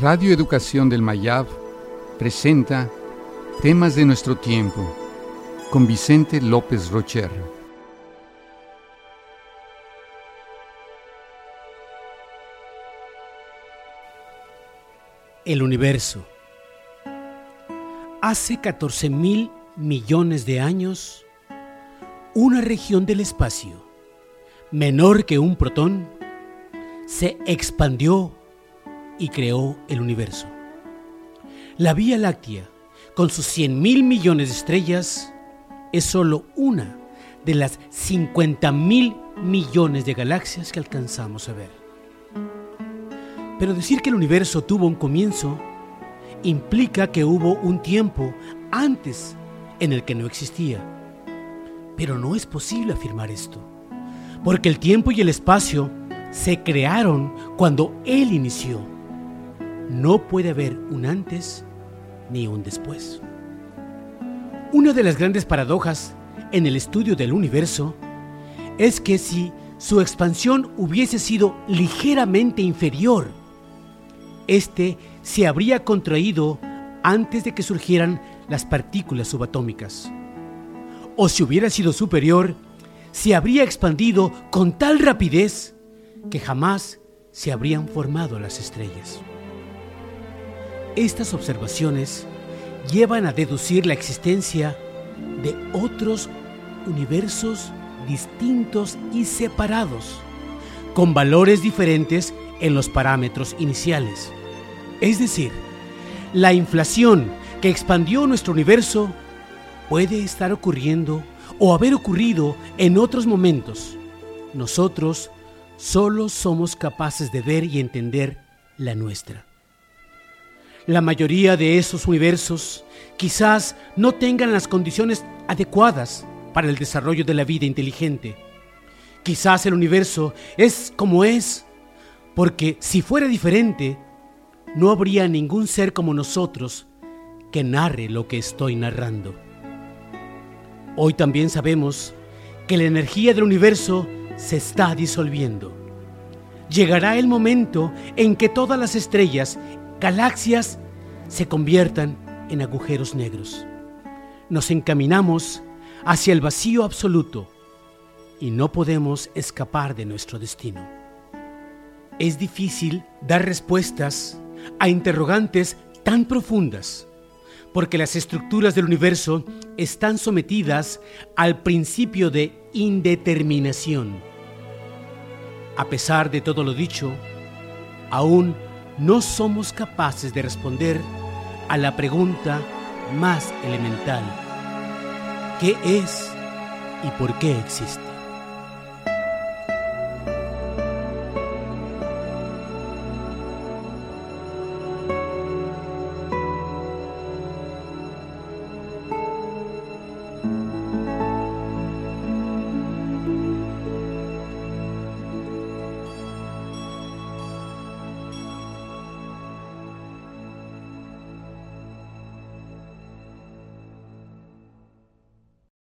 Radio Educación del Mayab presenta Temas de nuestro tiempo con Vicente López Rocher. El universo. Hace 14 mil millones de años, una región del espacio, menor que un protón, se expandió y creó el universo. La Vía Láctea, con sus 100 mil millones de estrellas, es solo una de las 50 mil millones de galaxias que alcanzamos a ver. Pero decir que el universo tuvo un comienzo implica que hubo un tiempo antes en el que no existía. Pero no es posible afirmar esto, porque el tiempo y el espacio se crearon cuando Él inició no puede haber un antes ni un después. Una de las grandes paradojas en el estudio del universo es que si su expansión hubiese sido ligeramente inferior, este se habría contraído antes de que surgieran las partículas subatómicas. O si hubiera sido superior, se habría expandido con tal rapidez que jamás se habrían formado las estrellas. Estas observaciones llevan a deducir la existencia de otros universos distintos y separados, con valores diferentes en los parámetros iniciales. Es decir, la inflación que expandió nuestro universo puede estar ocurriendo o haber ocurrido en otros momentos. Nosotros solo somos capaces de ver y entender la nuestra. La mayoría de esos universos quizás no tengan las condiciones adecuadas para el desarrollo de la vida inteligente. Quizás el universo es como es, porque si fuera diferente, no habría ningún ser como nosotros que narre lo que estoy narrando. Hoy también sabemos que la energía del universo se está disolviendo. Llegará el momento en que todas las estrellas galaxias se conviertan en agujeros negros. Nos encaminamos hacia el vacío absoluto y no podemos escapar de nuestro destino. Es difícil dar respuestas a interrogantes tan profundas porque las estructuras del universo están sometidas al principio de indeterminación. A pesar de todo lo dicho, aún no somos capaces de responder a la pregunta más elemental. ¿Qué es y por qué existe?